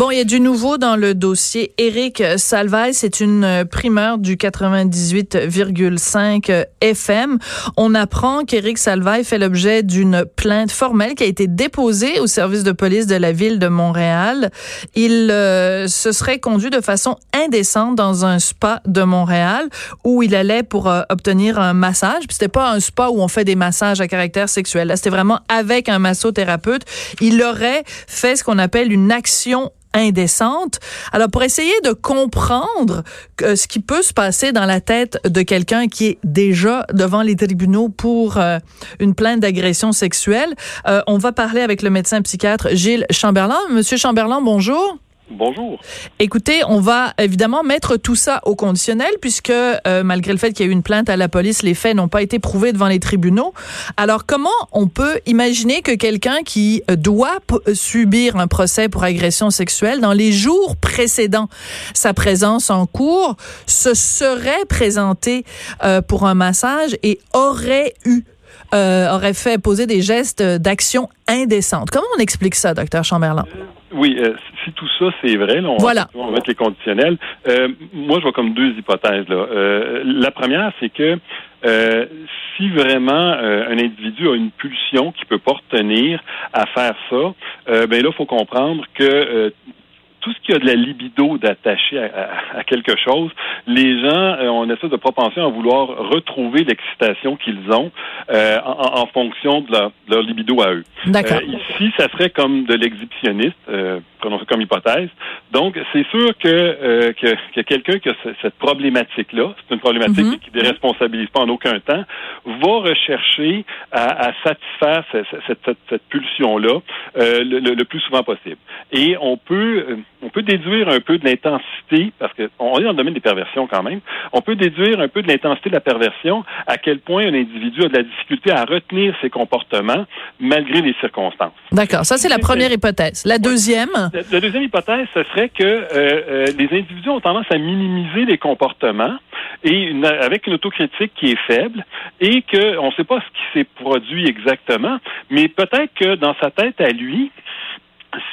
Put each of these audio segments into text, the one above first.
Bon, il y a du nouveau dans le dossier. Éric Salvaille, c'est une primeur du 98,5 FM. On apprend qu'Éric Salvaille fait l'objet d'une plainte formelle qui a été déposée au service de police de la ville de Montréal. Il euh, se serait conduit de façon indécente dans un spa de Montréal où il allait pour euh, obtenir un massage. Puis c'était pas un spa où on fait des massages à caractère sexuel. Là, c'était vraiment avec un massothérapeute. Il aurait fait ce qu'on appelle une action indécente. Alors pour essayer de comprendre euh, ce qui peut se passer dans la tête de quelqu'un qui est déjà devant les tribunaux pour euh, une plainte d'agression sexuelle, euh, on va parler avec le médecin psychiatre Gilles Chamberlain. Monsieur Chamberlain, bonjour. Bonjour. Écoutez, on va évidemment mettre tout ça au conditionnel puisque euh, malgré le fait qu'il y a eu une plainte à la police, les faits n'ont pas été prouvés devant les tribunaux. Alors comment on peut imaginer que quelqu'un qui euh, doit subir un procès pour agression sexuelle dans les jours précédents sa présence en cours se serait présenté euh, pour un massage et aurait eu aurait fait poser des gestes d'action indécente? Comment on explique ça, docteur Chamberlain? Oui, euh, si tout ça c'est vrai, là, on, voilà. va, mettre les conditionnels. Euh, moi, je vois comme deux hypothèses. Là. Euh, la première, c'est que euh, si vraiment un individu a une pulsion qui peut pas retenir à faire ça, ben là, faut comprendre que tout ce qui a de la libido d'attacher à, quelque chose, les gens euh, ont une espèce de propension à vouloir retrouver l'excitation qu'ils ont euh, en, fonction de leur, libido à eux. D'accord. Euh, ici, ça serait comme de l'exhibitionniste, prenons ça comme hypothèse. Donc, c'est sûr que, que, quelqu'un qui a cette problématique-là, c'est une problématique mm-hmm. qui ne déresponsabilise pas en aucun temps, va rechercher à, satisfaire cette, cette, pulsion-là le, le, plus souvent possible. Et on peut on peut déduire un peu de l'intensité, parce qu'on est dans le domaine des perversions quand même, on peut déduire un peu de l'intensité de la perversion, à quel point un individu a de la difficulté à retenir ses comportements malgré les circonstances. D'accord, ça c'est la première hypothèse. La deuxième? La, deuxième hypothèse, ce serait que euh, euh, les individus ont tendance à minimiser les comportements et avec une autocritique qui est faible et qu'on ne sait pas ce qui s'est produit exactement, mais peut-être que dans sa tête à lui,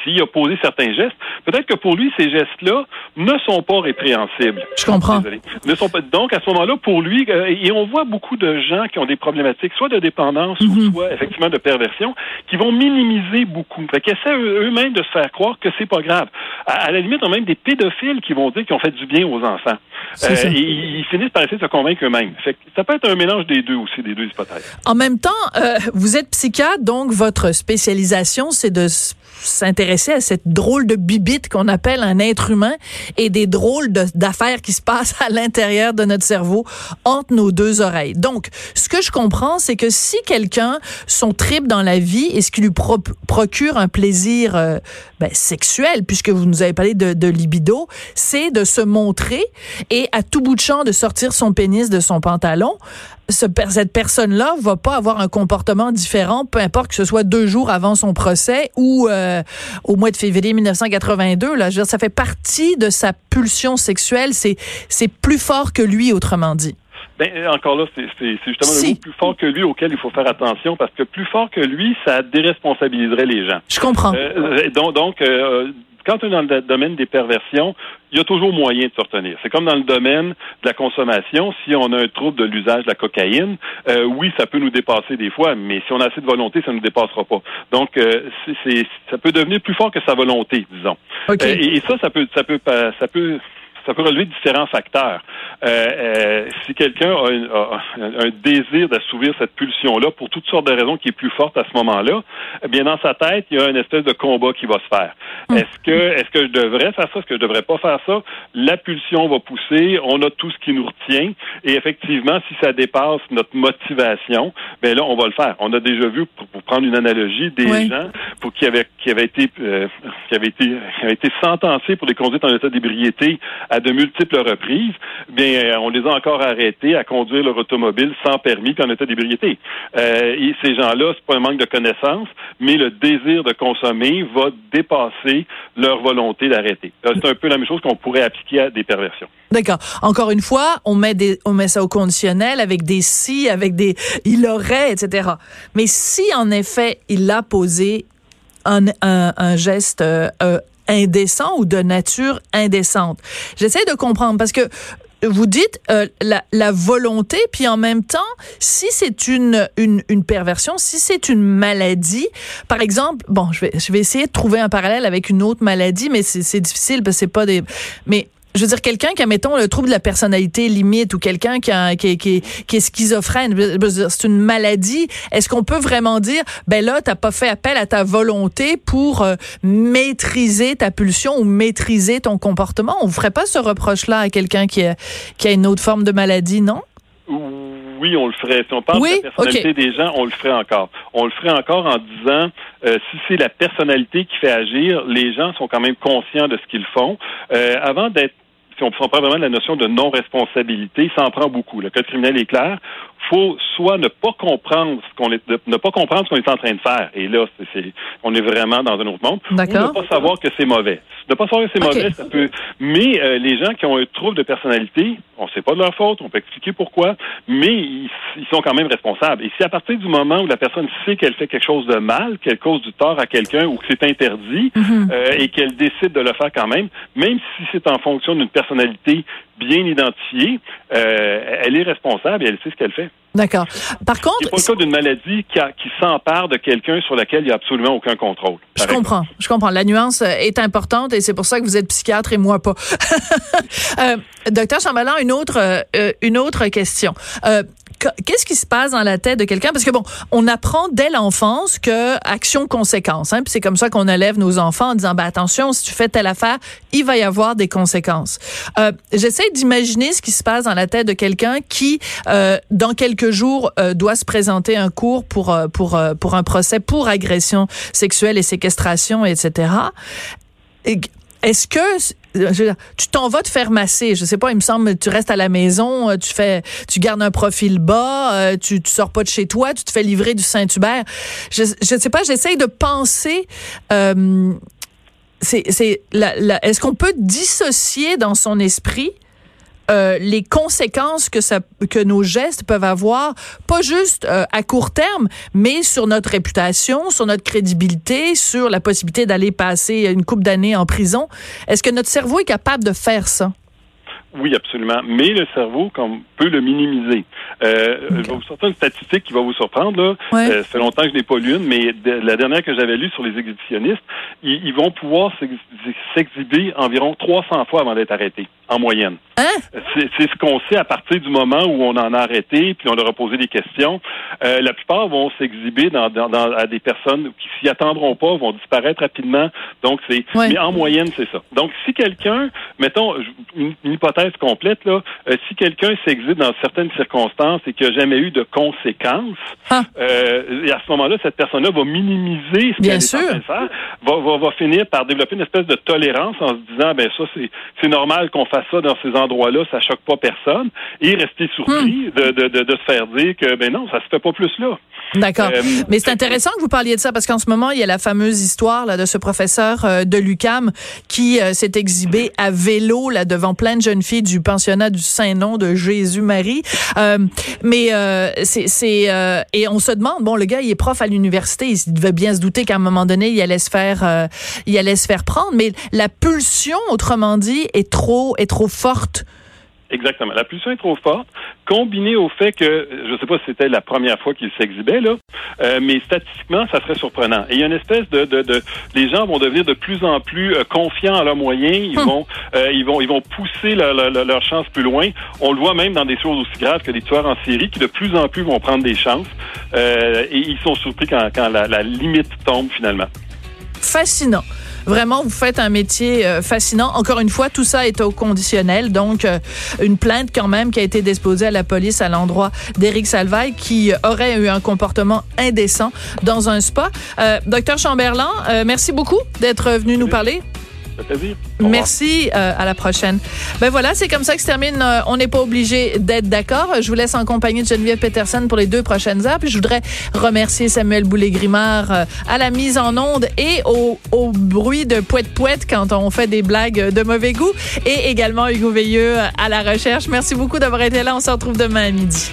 s'il a posé certains gestes, peut-être que pour lui, ces gestes-là ne sont pas répréhensibles. Je comprends. Ne sont pas, donc, à ce moment-là, pour lui, euh, et on voit beaucoup de gens qui ont des problématiques, soit de dépendance ou mhm. soit effectivement de perversion, qui vont minimiser beaucoup. Fait qu'ils essaient eux-mêmes de se faire croire que c'est pas grave. À, la limite, on a même des pédophiles qui vont dire qu'ils ont fait du bien aux enfants. Euh, et ils finissent par essayer de se convaincre eux-mêmes. ça peut être un mélange des deux aussi, des deux hypothèses. En même temps, euh, vous êtes psychiatre, donc votre spécialisation, c'est de s'intéresser à cette drôle de bibite qu'on appelle un être humain et des drôles d'affaires qui se passent à l'intérieur de notre cerveau entre nos deux oreilles. Donc, ce que je comprends, c'est que si quelqu'un, son trip dans la vie et ce qui lui procure un plaisir euh, ben, sexuel, puisque vous nous avez parlé de, de libido, c'est de se montrer et à tout bout de champ de sortir son pénis de son pantalon, ce, cette personne-là va pas avoir un comportement différent, peu importe que ce soit deux jours avant son procès ou euh, au mois de février 1982. Là, je veux dire, ça fait partie de sa pulsion sexuelle. C'est c'est plus fort que lui, autrement dit. Ben, encore là, c'est justement le mot plus fort que lui auquel il faut faire attention parce que plus fort que lui, ça déresponsabiliserait les gens. Je comprends. Euh, donc, donc euh, quand on est dans le domaine des perversions, il y a toujours moyen de se retenir. C'est comme dans le domaine de la consommation. Si on a un trouble de l'usage de la cocaïne, euh, oui, ça peut nous dépasser des fois, mais si on a assez de volonté, ça ne nous dépassera pas. Donc, euh, c'est, ça peut devenir plus fort que sa volonté, disons. Euh, et, ça, ça peut, ça peut, ça peut ça peut relever différents facteurs. Euh, si quelqu'un a, un désir d'assouvir cette pulsion-là pour toutes sortes de raisons qui est plus forte à ce moment-là, eh bien dans sa tête, il y a une espèce de combat qui va se faire. Hmm. Est-ce que est-ce que je devrais faire ça? Est-ce que je devrais pas faire ça? La pulsion va pousser, on a tout ce qui nous retient, et effectivement, si ça dépasse notre motivation, ben là, on va le faire. On a déjà vu, pour, prendre une analogie, des gens pour qui avaient qui avaient été euh, qui avaient été qui avaient été sentencés pour des conduites en état d'ébriété à de multiples reprises. Bien, euh, on les a encore arrêtés à conduire leur automobile sans permis puis en état d'ébriété. Euh, ces gens-là, c'est pas un manque de connaissances, mais le désir de consommer va dépasser leur volonté d'arrêter. Euh, c'est un peu la même chose qu'on pourrait appliquer à des perversions. D'accord. Encore une fois, on met ça au conditionnel avec des si, avec des il aurait, etc. Mais si en effet il a posé un, geste indécent ou de nature indécente, j'essaie de comprendre parce que vous dites euh, la, la, volonté, puis en même temps, si c'est une, une, une, perversion, si c'est une maladie, par exemple, bon, je vais, je vais essayer de trouver un parallèle avec une autre maladie, mais c'est difficile parce que c'est pas des... Mais je veux dire, quelqu'un qui a, mettons, le trouble de la personnalité limite ou quelqu'un qui, qui, est schizophrène, c'est une maladie. Est-ce qu'on peut vraiment dire, ben là, t'as pas fait appel à ta volonté pour euh, maîtriser ta pulsion ou maîtriser ton comportement? On ne ferait pas ce reproche-là à quelqu'un qui a une autre forme de maladie, non? Oui, on le ferait. Si on parle de la personnalité des gens, on le ferait encore. On le ferait encore en disant, euh, si c'est la personnalité qui fait agir, les gens sont quand même conscients de ce qu'ils font. Euh, avant d'être si on prend vraiment la notion de non-responsabilité, ça en prend beaucoup. Le code criminel est clair faut soit ne pas comprendre ce qu'on est, ne pas comprendre ce qu'on est en train de faire. Et là, c'est, on est vraiment dans un autre monde. Ou ne pas savoir que c'est mauvais. Ne pas savoir que c'est mauvais, ça peut. Mais euh, les gens qui ont un trouble de personnalité, on sait pas de leur faute, on peut expliquer pourquoi, mais ils, sont quand même responsables. Et si à partir du moment où la personne sait qu'elle fait quelque chose de mal, qu'elle cause du tort à quelqu'un ou que c'est interdit, mhm. euh, et qu'elle décide de le faire quand même, même si c'est en fonction d'une personnalité bien identifiée, euh, elle est responsable et elle sait ce qu'elle fait. D'accord. Par contre, c'est pas le cas d'une maladie qui, qui s'empare de quelqu'un sur laquelle il n'y a absolument aucun contrôle. Je comprends. Je comprends. La nuance est importante et c'est pour ça que vous êtes psychiatre et moi pas. euh, docteur Chamberlain, une autre, euh, une autre question. Euh, qu'est-ce qui se passe dans la tête de quelqu'un? Parce que bon, on apprend dès l'enfance que action conséquence. Hein, puis c'est comme ça qu'on élève nos enfants en disant bah attention, si tu fais telle affaire, il va y avoir des conséquences. Euh, J'essaie d'imaginer ce qui se passe dans la tête de quelqu'un qui, euh, dans quelques jours, euh, doit se présenter un cours pour euh, pour pour un procès pour agression sexuelle et séquestration, etc. Est-ce que tu t'en vas te faire masser. Je sais pas, il me semble, tu restes à la maison, euh, tu fais, tu gardes un profil bas, euh, tu, tu sors pas de chez toi, tu te fais livrer du Saint-Hubert. Je, je sais pas, j'essaye de penser. Euh, c'est, c'est, est-ce qu'on peut dissocier dans son esprit euh, les conséquences que ça que nos gestes peuvent avoir, pas juste euh, à court terme, mais sur notre réputation, sur notre crédibilité, sur la possibilité d'aller passer une coupe d'années en prison. Est-ce que notre cerveau est capable de faire ça? Oui, absolument. Mais le cerveau comme, peut le minimiser. Euh, Je vais vous sortir une statistique qui va vous surprendre. Là. Euh, ça fait longtemps que je n'ai pas lu une, mais la dernière que j'avais lue sur les exhibitionnistes, ils, ils vont pouvoir s'exhiber environ 300 fois avant d'être arrêtés, en moyenne. Hein? C'est ce qu'on sait à partir du moment où on en a arrêté, puis on leur a posé des questions. Euh, la plupart vont s'exhiber dans, dans, dans, à des personnes qui s'y attendront pas, vont disparaître rapidement. Donc, c'est... Mais en moyenne, c'est ça. Donc, si quelqu'un, mettons, une, une hypothèse complète, là, euh, si quelqu'un s'exhibe dans certaines circonstances et qu'il n'a jamais eu de conséquences, ah. euh, et à ce moment-là, cette personne-là va minimiser ce qu'elle est en train de faire, va, va, finir par développer une espèce de tolérance en se disant, ben ça, c'est normal qu'on fasse ça dans ces endroits-là, ça choque pas personne, et rester surpris hmm. de, de, de, de, se faire dire que, ben non, ça se fait pas plus là. D'accord. Euh, Mais c'est intéressant que vous parliez de ça parce qu'en ce moment, il y a la fameuse histoire là, de ce professeur de l'UCAM qui s'est exhibé à vélo là devant plein de jeunes filles du pensionnat du Saint-Nom de Jésus-Marie. mais c'est et on se demande bon le gars il est prof à l'université, il devait bien se douter qu'à un moment donné il allait se faire il allait se faire prendre. Mais la pulsion, autrement dit, est trop est trop forte Exactement. La pulsion est trop forte, combinée au fait que, je ne sais pas si c'était la première fois qu'il s'exhibait, là, euh, mais statistiquement, ça serait surprenant. Et il y a une espèce de, de, de les gens vont devenir de plus en plus euh, confiants en leurs moyens, ils Hum. vont, euh, ils vont, ils vont pousser leur, leur, leur chance plus loin. On le voit même dans des choses aussi graves que des tueurs en série qui de plus en plus vont prendre des chances et ils sont surpris quand, quand la, la limite tombe finalement. Fascinant. Vraiment, vous faites un métier euh, fascinant. Encore une fois, tout ça est au conditionnel. Donc, euh, une plainte quand même qui a été déposée à la police à l'endroit d'Éric Salvaille qui aurait eu un comportement indécent dans un spa. Euh, Docteur Chamberlain, euh, merci beaucoup d'être venu nous parler. Merci, euh, à la prochaine. Ben voilà, c'est comme ça que se termine. euh, on n'est pas obligé d'être d'accord. Je vous laisse en compagnie de Geneviève Peterson pour les deux prochaines heures. Puis je voudrais remercier Samuel Boulay-Grimard euh, à la mise en onde et au, au bruit de poète-poète quand on fait des blagues de mauvais goût. Et également Hugo Veilleux à la recherche. Merci beaucoup d'avoir été là. On se retrouve demain à midi.